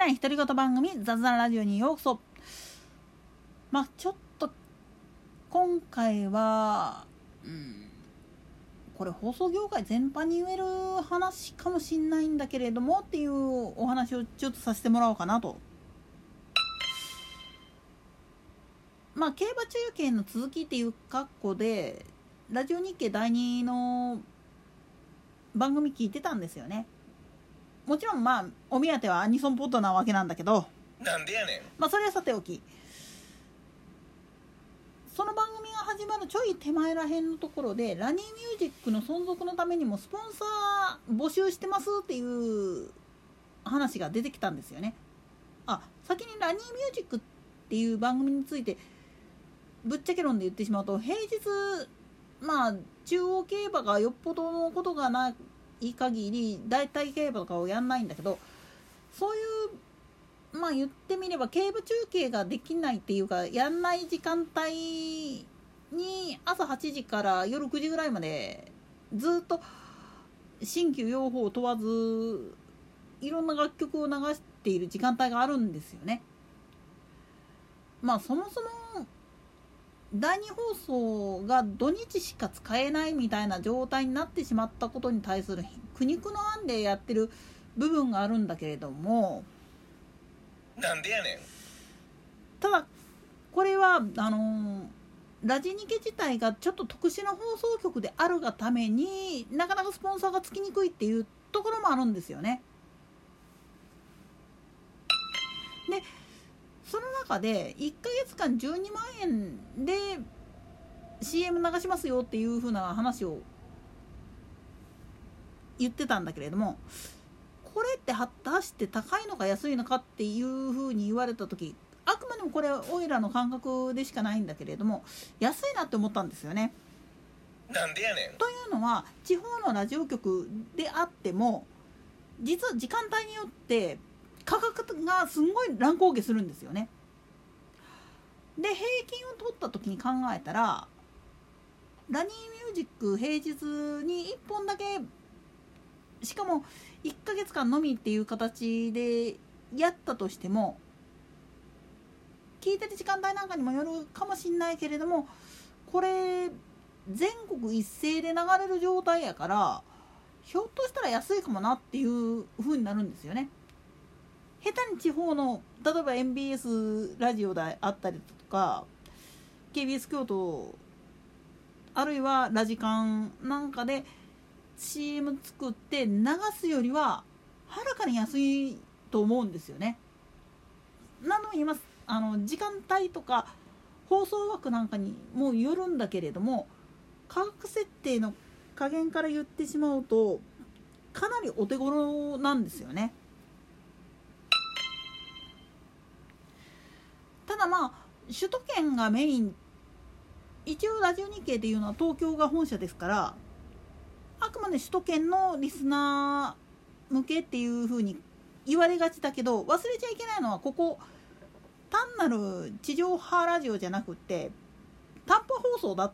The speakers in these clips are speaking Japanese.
ない独り言番組雑談ラジオにようこそ。まあちょっと今回はうんこれ放送業界全般に言える話かもしんないんだけれどもっていうお話をちょっとさせてもらおうかなと。まあ競馬中継の続きっていう格好でラジオ日経第2の番組聞いてたんですよね。もちろんまあお目当てはアニソンポットなわけなんだけどなんでやねん。まあそれはさておきその番組が始まるちょい手前らへんのところでラニーミュージックの存続のためにもスポンサー募集してますっていう話が出てきたんですよね。あ先にラニーミュージックっていう番組についてぶっちゃけ論で言ってしまうと平日まあ中央競馬がよっぽどのことがない限り大体競馬とかをやんないんだけどそういうまあ言ってみれば競馬中継ができないっていうかやんない時間帯に朝8時から夜9時ぐらいまでずっと新旧用法を問わずいろんな楽曲を流している時間帯があるんですよね。まあそもそも第2放送が土日しか使えないみたいな状態になってしまったことに対する苦肉の案でやってる部分があるんだけれどもなんでやねんただこれはあのラジニケ自体がちょっと特殊な放送局であるがためになかなかスポンサーがつきにくいっていうところもあるんですよね。でその中で1ヶ月間12万円で CM 流しますよっていう風な話を言ってたんだけれどもこれって果たして高いのか安いのかっていう風に言われた時あくまでもこれはオイラの感覚でしかないんだけれども安いなって思ったんですよね。なんでやねんというのは地方のラジオ局であっても実は時間帯によって価格がすんごい乱高下するんですよね。で平均を取った時に考えたらラニーミュージック平日に1本だけしかも1ヶ月間のみっていう形でやったとしても聞いてる時間帯なんかにもよるかもしんないけれどもこれ全国一斉で流れる状態やからひょっとしたら安いかもなっていう風になるんですよね。下手に地方の例えば MBS ラジオであったりとか KBS 京都あるいはラジカンなんかで CM 作って流すよりははるかに安いと思うんですよね。何度も言いますあの時間帯とか放送枠なんかにもよるんだけれども価格設定の加減から言ってしまうとかなりお手頃なんですよね。だまあ首都圏がメイン一応ラジオ日経っていうのは東京が本社ですからあくまで首都圏のリスナー向けっていうふうに言われがちだけど忘れちゃいけないのはここ単なる地上波ラジオじゃなくって短波放送だっ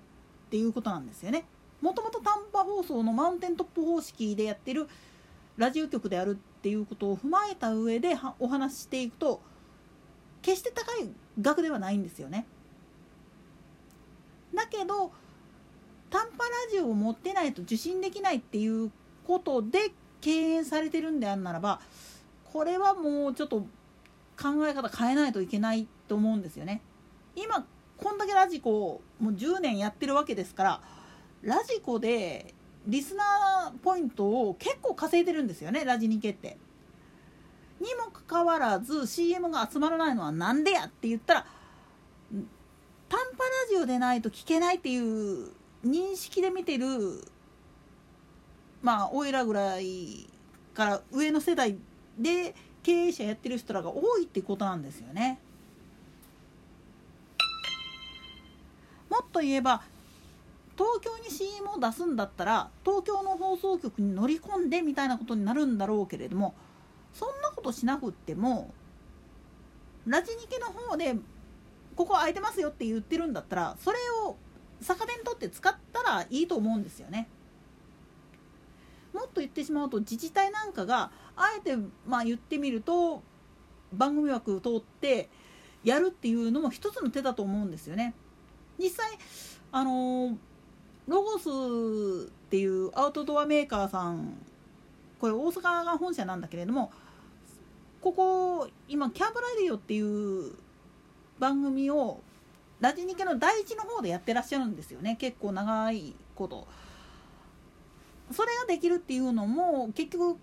ていうことなんですよね。もともと短波放送のマウンテントップ方式でやってるラジオ局であるっていうことを踏まえた上でお話ししていくと決して高い額ではないんですよね。だけど短波ラジオを持ってないと受信できないっていうことで敬遠されてるんであるならばこれはもうちょっと考え方変えないといけないと思うんですよね。今こんだけラジコもう10年やってるわけですからラジコでリスナーポイントを結構稼いでるんですよねラジニケって。にもかかわらず CM が集まらないのはなんでやって言ったら短波ラジオでないと聞けないっていう認識で見てるまあおいらぐらいから上の世代で経営者やってる人らが多いってことなんですよね。もっと言えば東京に CM を出すんだったら東京の放送局に乗り込んでみたいなことになるんだろうけれどもことしなくってもラジニケの方でここ空いてますよって言ってるんだったらそれを逆手に取って使ったらいいと思うんですよね。もっと言ってしまうと自治体なんかがあえてまあ言ってみると番組枠通ってやるっていうのも一つの手だと思うんですよね。実際あのロゴスっていうアウトドアメーカーさんこれ大阪が本社なんだけれどもここ今キャンプラディオっていう番組をラジニケの第一の方でやってらっしゃるんですよね結構長いことそれができるっていうのも結局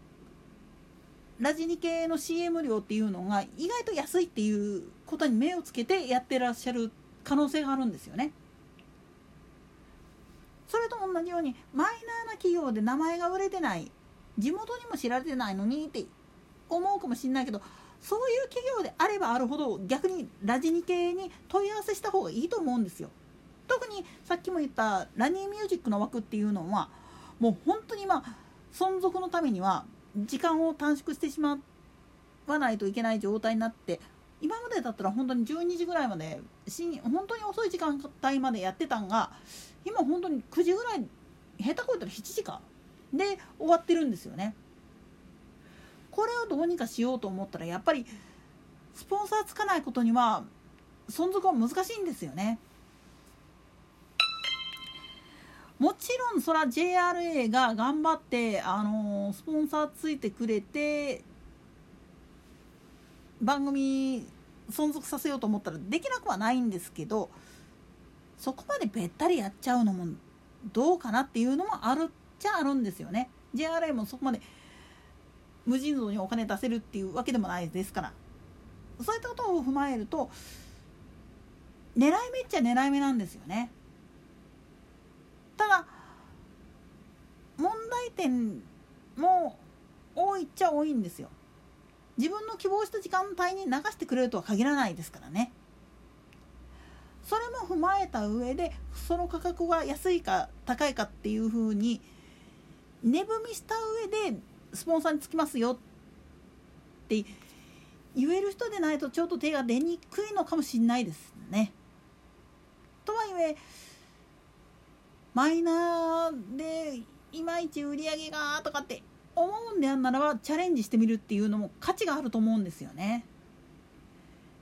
ラジニ系の CM 料っていうのが意外と安いっていうことに目をつけてやってらっしゃる可能性があるんですよね。それと同じようにマイナーな企業で名前が売れてない地元にも知られてないのにって思うかもしれないけどそういう企業であればあるほど逆にラジニ系に問い合わせした方がいいと思うんですよ。特にさっきも言ったラニーミュージックの枠っていうのはもう本当にまあ存続のためには時間を短縮してしまわないといけない状態になって今までだったら本当に12時ぐらいまで本当に遅い時間帯までやってたんが今本当に9時ぐらい下手こいたら7時かで終わってるんですよね。これをどうにかしようと思ったらやっぱりスポンサーつかないことには存続は難しいんですよね。もちろんそら JRA が頑張ってあのスポンサーついてくれて番組存続させようと思ったらできなくはないんですけどそこまでべったりやっちゃうのもどうかなっていうのもあるっちゃあるんですよね JRA もそこまで無尽蔵にお金出せるっていうわけでもないですから。そういったことを踏まえると狙い目っちゃ狙い目なんですよね。ただ問題点も多いっちゃ多いんですよ。自分の希望した時間帯に流してくれるとは限らないですからね。それも踏まえた上でその価格が安いか高いかっていうふうに値踏みした上でスポンサーにつきますよって言える人でないとちょっと手が出にくいのかもしれないですね。とはいえマイナーでいまいち売り上げがとかって思うんであんならばチャレンジしてみるっていうのも価値があると思うんですよね。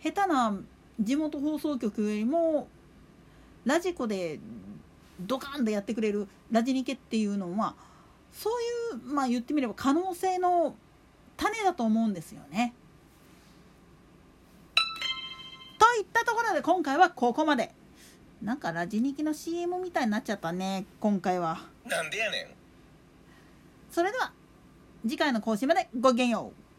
下手な地元放送局よりもラジコでドカンとやってくれるラジニケっていうのはそういうまあ言ってみれば可能性の種だと思うんですよね。といったところで今回はここまで。なんかラジニキの CM みたいになっちゃったね今回は。なんでやねんそれでは次回の更新までごきげんよう。